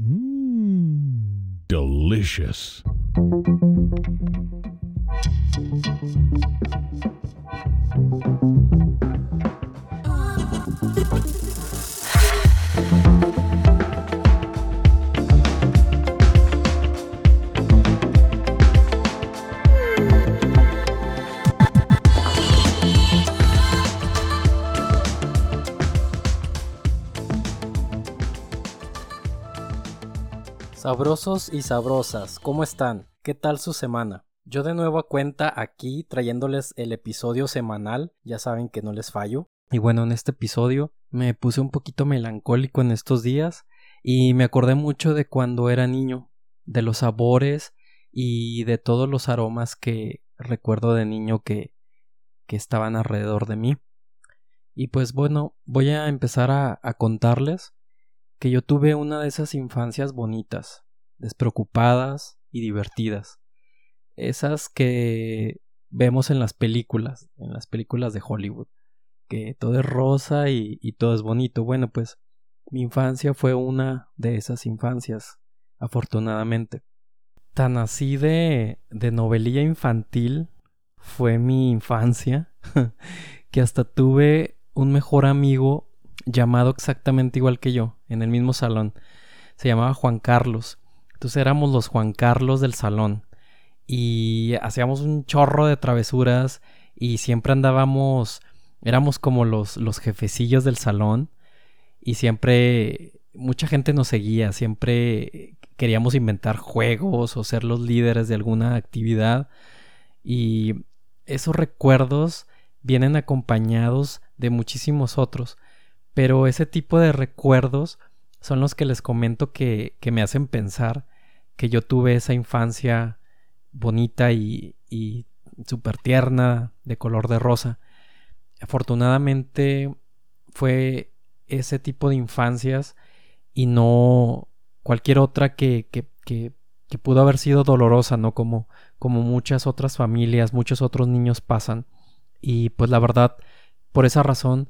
Mmm, delicious. Sabrosos y sabrosas, ¿cómo están? ¿Qué tal su semana? Yo de nuevo a cuenta aquí trayéndoles el episodio semanal, ya saben que no les fallo. Y bueno, en este episodio me puse un poquito melancólico en estos días y me acordé mucho de cuando era niño, de los sabores y de todos los aromas que recuerdo de niño que, que estaban alrededor de mí. Y pues bueno, voy a empezar a, a contarles que yo tuve una de esas infancias bonitas, despreocupadas y divertidas. Esas que vemos en las películas, en las películas de Hollywood, que todo es rosa y, todo es bonito. Bueno, pues mi infancia fue una de esas infancias, afortunadamente. Tan así de, de novelilla infantil fue mi infancia, que hasta tuve un mejor amigo llamado exactamente igual que yo, en el mismo salón. Se llamaba Juan Carlos. Entonces éramos los Juan Carlos del salón. Y hacíamos un chorro de travesuras y siempre andábamos, éramos como los, los jefecillos del salón. Y siempre mucha gente nos seguía, siempre queríamos inventar juegos o ser los líderes de alguna actividad. Y esos recuerdos vienen acompañados de muchísimos otros. Pero ese tipo de recuerdos son los que les comento que, que me hacen pensar que yo tuve esa infancia bonita y, y súper tierna, de color de rosa. Afortunadamente fue ese tipo de infancias y no cualquier otra que, que, que, que, pudo haber sido dolorosa, ¿no? Como, como muchas otras familias, muchos otros niños pasan. Y pues la verdad, por esa razón,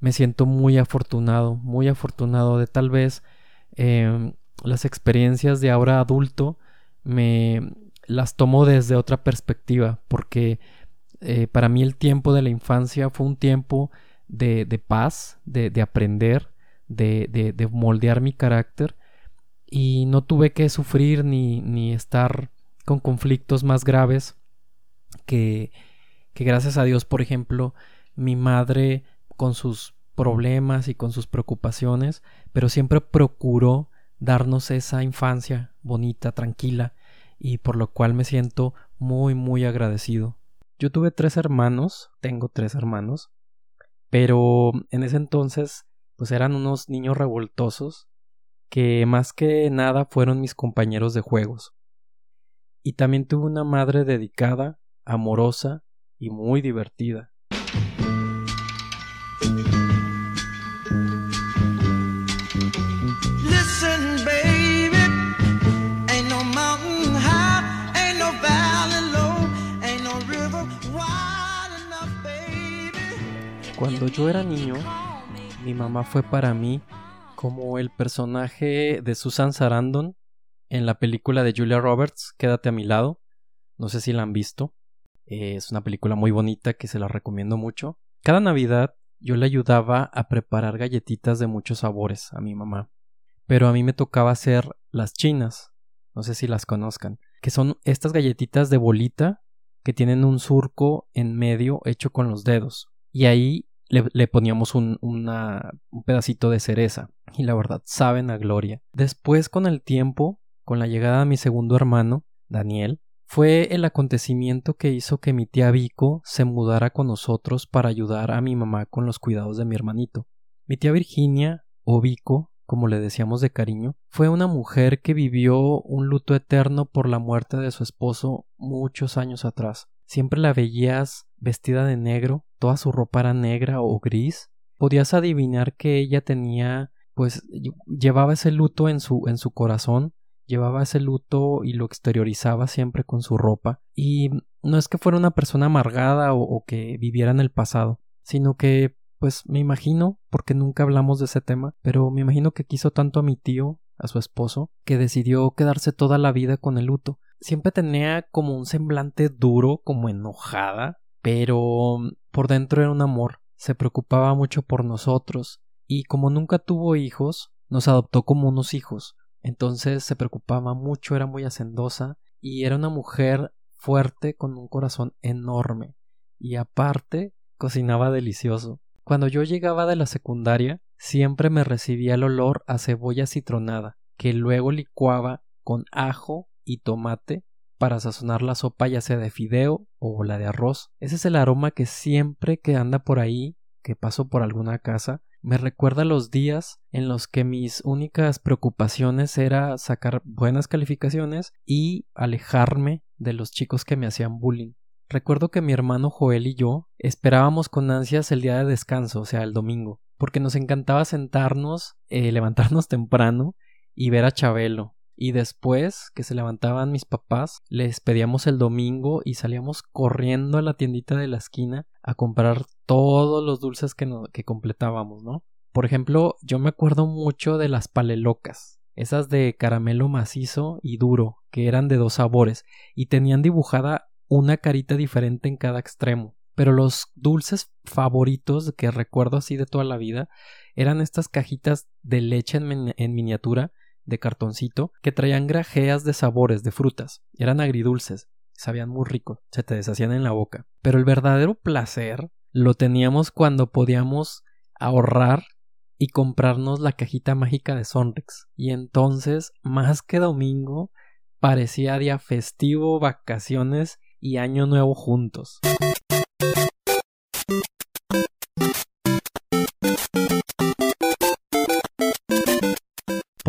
me siento muy afortunado, muy afortunado de tal vez em, las experiencias de ahora adulto me las tomo desde otra perspectiva, porque eh, para mí el tiempo de la infancia fue un tiempo de, de paz, de, de aprender, de, de, moldear mi carácter y no tuve que sufrir ni, ni estar con conflictos más graves que, que gracias a Dios, por ejemplo, mi madre con sus problemas y con sus preocupaciones, pero siempre procuró darnos esa infancia bonita, tranquila, y por lo cual me siento muy, muy agradecido. Yo tuve tres hermanos, tengo tres hermanos, pero en ese entonces pues eran unos niños revoltosos que más que nada fueron mis compañeros de juegos. Y también tuve una madre dedicada, amorosa y muy divertida. Cuando yo era niño, mi mamá fue para mí como el personaje de Susan Sarandon en la película de Julia Roberts, Quédate a mi lado. No sé si la han visto. Es una película muy bonita que se la recomiendo mucho. Cada Navidad yo le ayudaba a preparar galletitas de muchos sabores a mi mamá. Pero a mí me tocaba hacer las chinas. No sé si las conozcan. Que son estas galletitas de bolita que tienen un surco en medio hecho con los dedos y ahí le, poníamos un, pedacito de cereza y la verdad saben a gloria. Después con el tiempo, con la llegada de mi segundo hermano, Daniel, fue el acontecimiento que hizo que mi tía Vico se mudara con nosotros para ayudar a mi mamá con los cuidados de mi hermanito. Mi tía Virginia, o Vico, como le decíamos de cariño, fue una mujer que vivió un luto eterno por la muerte de su esposo muchos años atrás. Siempre la veías vestida de negro, toda su ropa era negra o gris. Podías adivinar que ella tenía, pues, llevaba ese luto en su, en su corazón, llevaba ese luto y lo exteriorizaba siempre con su ropa. Y no es que fuera una persona amargada o, que viviera en el pasado, sino que, pues, me imagino, porque nunca hablamos de ese tema, pero me imagino que quiso tanto a mi tío a su esposo, que decidió quedarse toda la vida con el luto. Siempre tenía como un semblante duro, como enojada, pero por dentro era un amor. Se preocupaba mucho por nosotros, y como nunca tuvo hijos, nos adoptó como unos hijos. Entonces se preocupaba mucho, era muy hacendosa, y era una mujer fuerte con un corazón enorme. Y aparte, cocinaba delicioso. Cuando yo llegaba de la secundaria, siempre me recibía el olor a cebolla citronada, que luego licuaba con ajo y tomate para sazonar la sopa ya sea de fideo o la de arroz. Ese es el aroma que siempre que anda por ahí, que paso por alguna casa, me recuerda los días en los que mis únicas preocupaciones era sacar buenas calificaciones y alejarme de los chicos que me hacían bullying. Recuerdo que mi hermano Joel y yo esperábamos con ansias el día de descanso, o sea, el domingo, porque nos encantaba sentarnos, eh, levantarnos temprano y ver a Chabelo. Y después que se levantaban mis papás, les pedíamos el domingo y salíamos corriendo a la tiendita de la esquina a comprar todos los dulces que, completábamos, ¿no? Por ejemplo, yo me acuerdo mucho de las palelocas, esas de caramelo macizo y duro, que eran de dos sabores, y tenían dibujada una carita diferente en cada extremo. Pero los dulces favoritos que recuerdo así de toda la vida eran estas cajitas de leche en, miniatura de cartoncito que traían grajeas de sabores de frutas. Eran agridulces, sabían muy rico, se te deshacían en la boca. Pero el verdadero placer lo teníamos cuando podíamos ahorrar y comprarnos la cajita mágica de Sonrix. Y entonces, más que domingo, parecía día festivo, vacaciones y Año Nuevo juntos.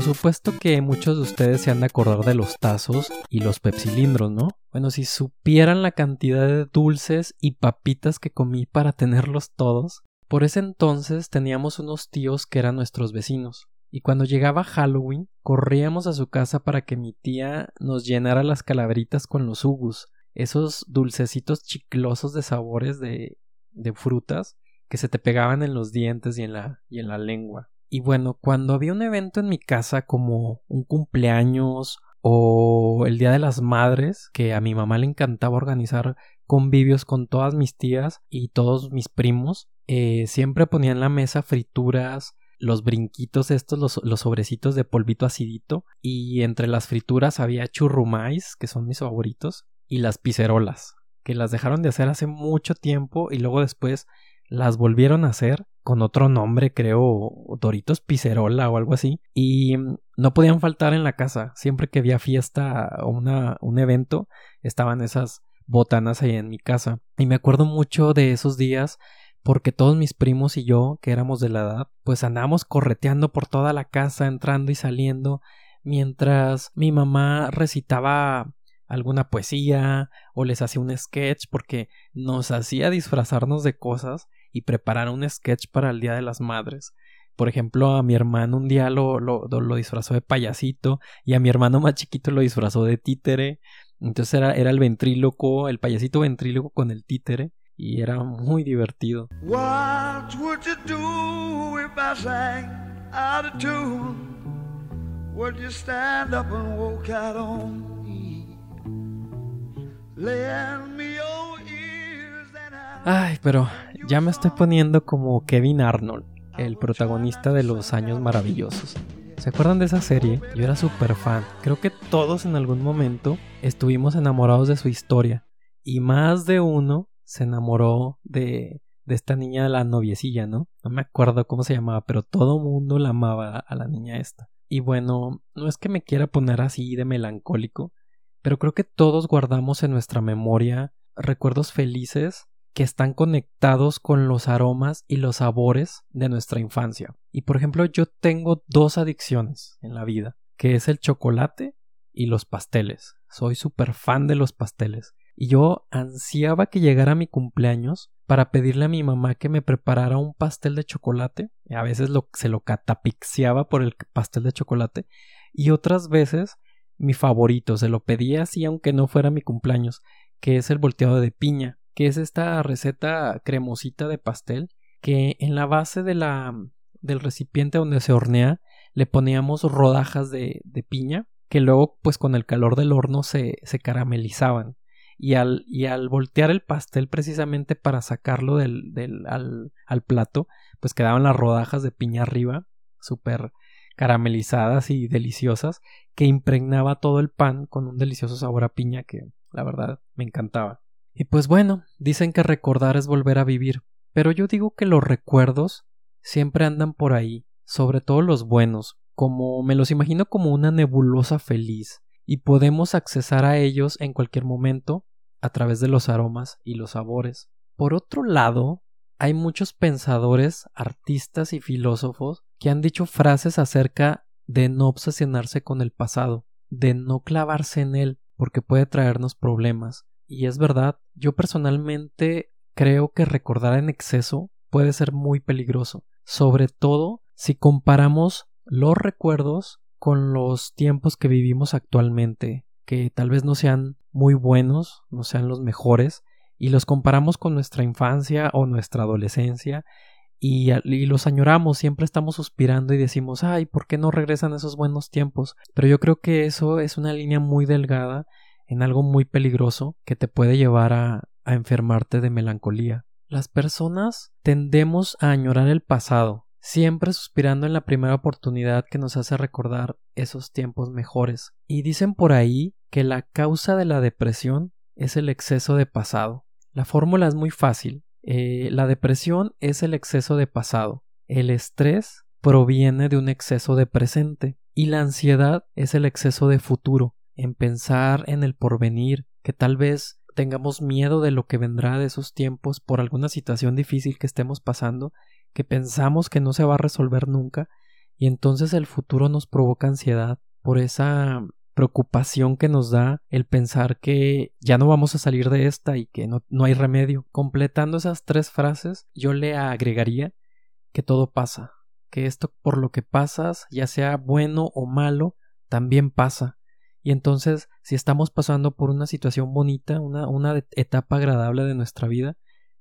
Por supuesto que muchos de ustedes se han de acordar de los tazos y los pepsilindros, ¿no? Bueno, si supieran la cantidad de dulces y papitas que comí para tenerlos todos. Por ese entonces teníamos unos tíos que eran nuestros vecinos. Y cuando llegaba Halloween, corríamos a su casa para que mi tía nos llenara las calaveritas con los hugus, esos dulcecitos chiclosos de sabores de, de frutas que se te pegaban en los dientes y en la lengua. Y bueno, cuando había un evento en mi casa como un cumpleaños o el Día de las Madres, que a mi mamá le encantaba organizar convivios con todas mis tías y todos mis primos, eh, siempre ponía en la mesa frituras, los brinquitos estos, los, sobrecitos de polvito acidito, y entre las frituras había churrumais, que son mis favoritos, y las picerolas, que las dejaron de hacer hace mucho tiempo y luego después las volvieron a hacer con otro nombre, creo, Doritos Picerola o algo así, y no podían faltar en la casa. Siempre que había fiesta o un evento, estaban esas botanas ahí en mi casa. Y me acuerdo mucho de esos días porque todos mis primos y yo, que éramos de la edad, pues andábamos correteando por toda la casa, entrando y saliendo, mientras mi mamá recitaba alguna poesía o les hacía un sketch porque nos hacía disfrazarnos de cosas y preparar un sketch para el Día de las Madres. Por ejemplo, a mi hermano un día lo, lo, lo disfrazó de payasito y a mi hermano más chiquito lo disfrazó de títere. Entonces era, era el ventríloco, el payasito ventríloco con el títere y era muy divertido. What would you do if I sang out of tune? Would you stand up and walk out on Ay, pero ya me estoy poniendo como Kevin Arnold, el protagonista de Los Años Maravillosos. ¿Se acuerdan de esa serie? Yo era súper fan. Creo que todos en algún momento estuvimos enamorados de su historia. Y más de uno se enamoró de, de esta niña, la noviecilla, ¿no? No me acuerdo cómo se llamaba, pero todo mundo la amaba a la niña esta. Y bueno, no es que me quiera poner así de melancólico, pero creo que todos guardamos en nuestra memoria recuerdos felices que están conectados con los aromas y los sabores de nuestra infancia. Y por ejemplo, yo tengo dos adicciones en la vida, que es el chocolate y los pasteles. Soy súper fan de los pasteles. Y yo ansiaba que llegara mi cumpleaños para pedirle a mi mamá que me preparara un pastel de chocolate. A veces se lo catapixiaba por el pastel de chocolate. Y otras veces mi favorito, se lo pedía así aunque no fuera mi cumpleaños, que es el volteado de piña, que es esta receta cremosita de pastel que en la base de la del recipiente donde se hornea le poníamos rodajas de, de piña que luego pues con el calor del horno se, se caramelizaban y al, y al voltear el pastel precisamente para sacarlo del, del al, al, plato, pues quedaban las rodajas de piña arriba, súper caramelizadas y deliciosas, que impregnaba todo el pan con un delicioso sabor a piña que la verdad me encantaba. Y pues bueno, dicen que recordar es volver a vivir, pero yo digo que los recuerdos siempre andan por ahí, sobre todo los buenos, como me los imagino como una nebulosa feliz, y podemos accesar a ellos en cualquier momento a través de los aromas y los sabores. Por otro lado, hay muchos pensadores, artistas y filósofos que han dicho frases acerca de no obsesionarse con el pasado, de no clavarse en él, porque puede traernos problemas. Y es verdad, yo personalmente creo que recordar en exceso puede ser muy peligroso, sobre todo si comparamos los recuerdos con los tiempos que vivimos actualmente, que tal vez no sean muy buenos, no sean los mejores, y los comparamos con nuestra infancia o nuestra adolescencia, y, los añoramos, siempre estamos suspirando y decimos, ay, ¿por qué no regresan esos buenos tiempos? Pero yo creo que eso es una línea muy delgada en algo muy peligroso que te puede llevar a, enfermarte de melancolía. Las personas tendemos a añorar el pasado, siempre suspirando en la primera oportunidad que nos hace recordar esos tiempos mejores. Y dicen por ahí que la causa de la depresión es el exceso de pasado. La fórmula es muy fácil. Eh, la depresión es el exceso de pasado. El estrés proviene de un exceso de presente. Y la ansiedad es el exceso de futuro, en pensar en el porvenir, que tal vez tengamos miedo de lo que vendrá de esos tiempos por alguna situación difícil que estemos pasando, que pensamos que no se va a resolver nunca, y entonces el futuro nos provoca ansiedad por esa preocupación que nos da el pensar que ya no vamos a salir de esta y que no, no hay remedio. Completando esas tres frases, yo le agregaría que todo pasa, que esto por lo que pasas, ya sea bueno o malo, también pasa. Y entonces, si estamos pasando por una situación bonita, una, una etapa agradable de nuestra vida,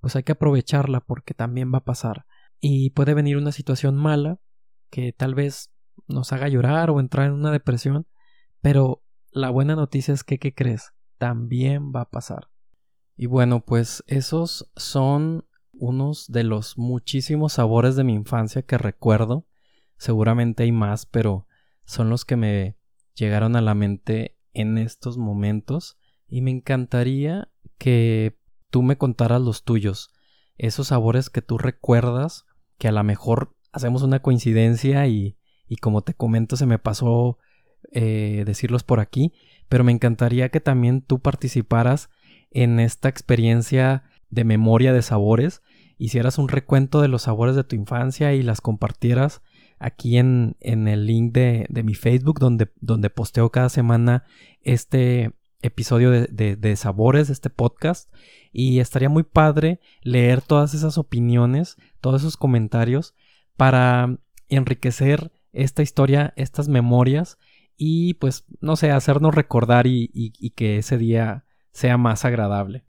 pues hay que aprovecharla porque también va a pasar. Y puede venir una situación mala que tal vez nos haga llorar o entrar en una depresión, pero la buena noticia es que, ¿qué crees? También va a pasar. Y bueno, pues esos son unos de los muchísimos sabores de mi infancia que recuerdo. Seguramente hay más, pero son los que me llegaron a la mente en estos momentos. Y me encantaría que tú me contaras los tuyos. Esos sabores que tú recuerdas, que a lo mejor hacemos una coincidencia y, y como te comento se me pasó eh, decirlos por aquí, pero me encantaría que también tú participaras en esta experiencia de memoria de sabores, hicieras un recuento de los sabores de tu infancia y las compartieras aquí en, en el link de, de, mi Facebook donde, donde posteo cada semana este episodio de, de, de sabores, este podcast. Y estaría muy padre leer todas esas opiniones, todos esos comentarios para enriquecer esta historia, estas memorias y pues no sé, hacernos recordar y, y, que ese día sea más agradable.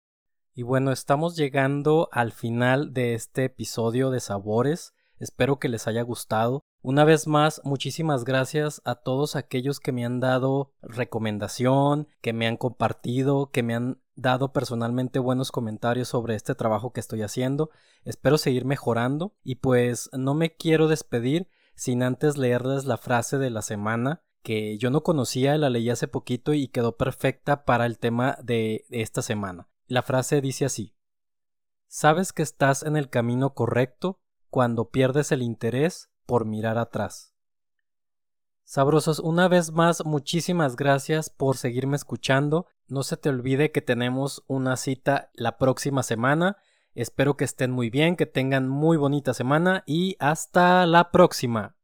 Y bueno, estamos llegando al final de este episodio de Sabores. Espero que les haya gustado. Una vez más, muchísimas gracias a todos aquellos que me han dado recomendación, que me han compartido, que me han dado personalmente buenos comentarios sobre este trabajo que estoy haciendo. Espero seguir mejorando y pues no me quiero despedir sin antes leerles la frase de la semana que yo no conocía, la leí hace poquito y quedó perfecta para el tema de esta semana. La frase dice así Sabes que estás en el camino correcto cuando pierdes el interés por mirar atrás. Sabrosos, una vez más, muchísimas gracias por seguirme escuchando. No se te olvide que tenemos una cita la próxima semana. Espero que estén muy bien, que tengan muy bonita semana y hasta la próxima.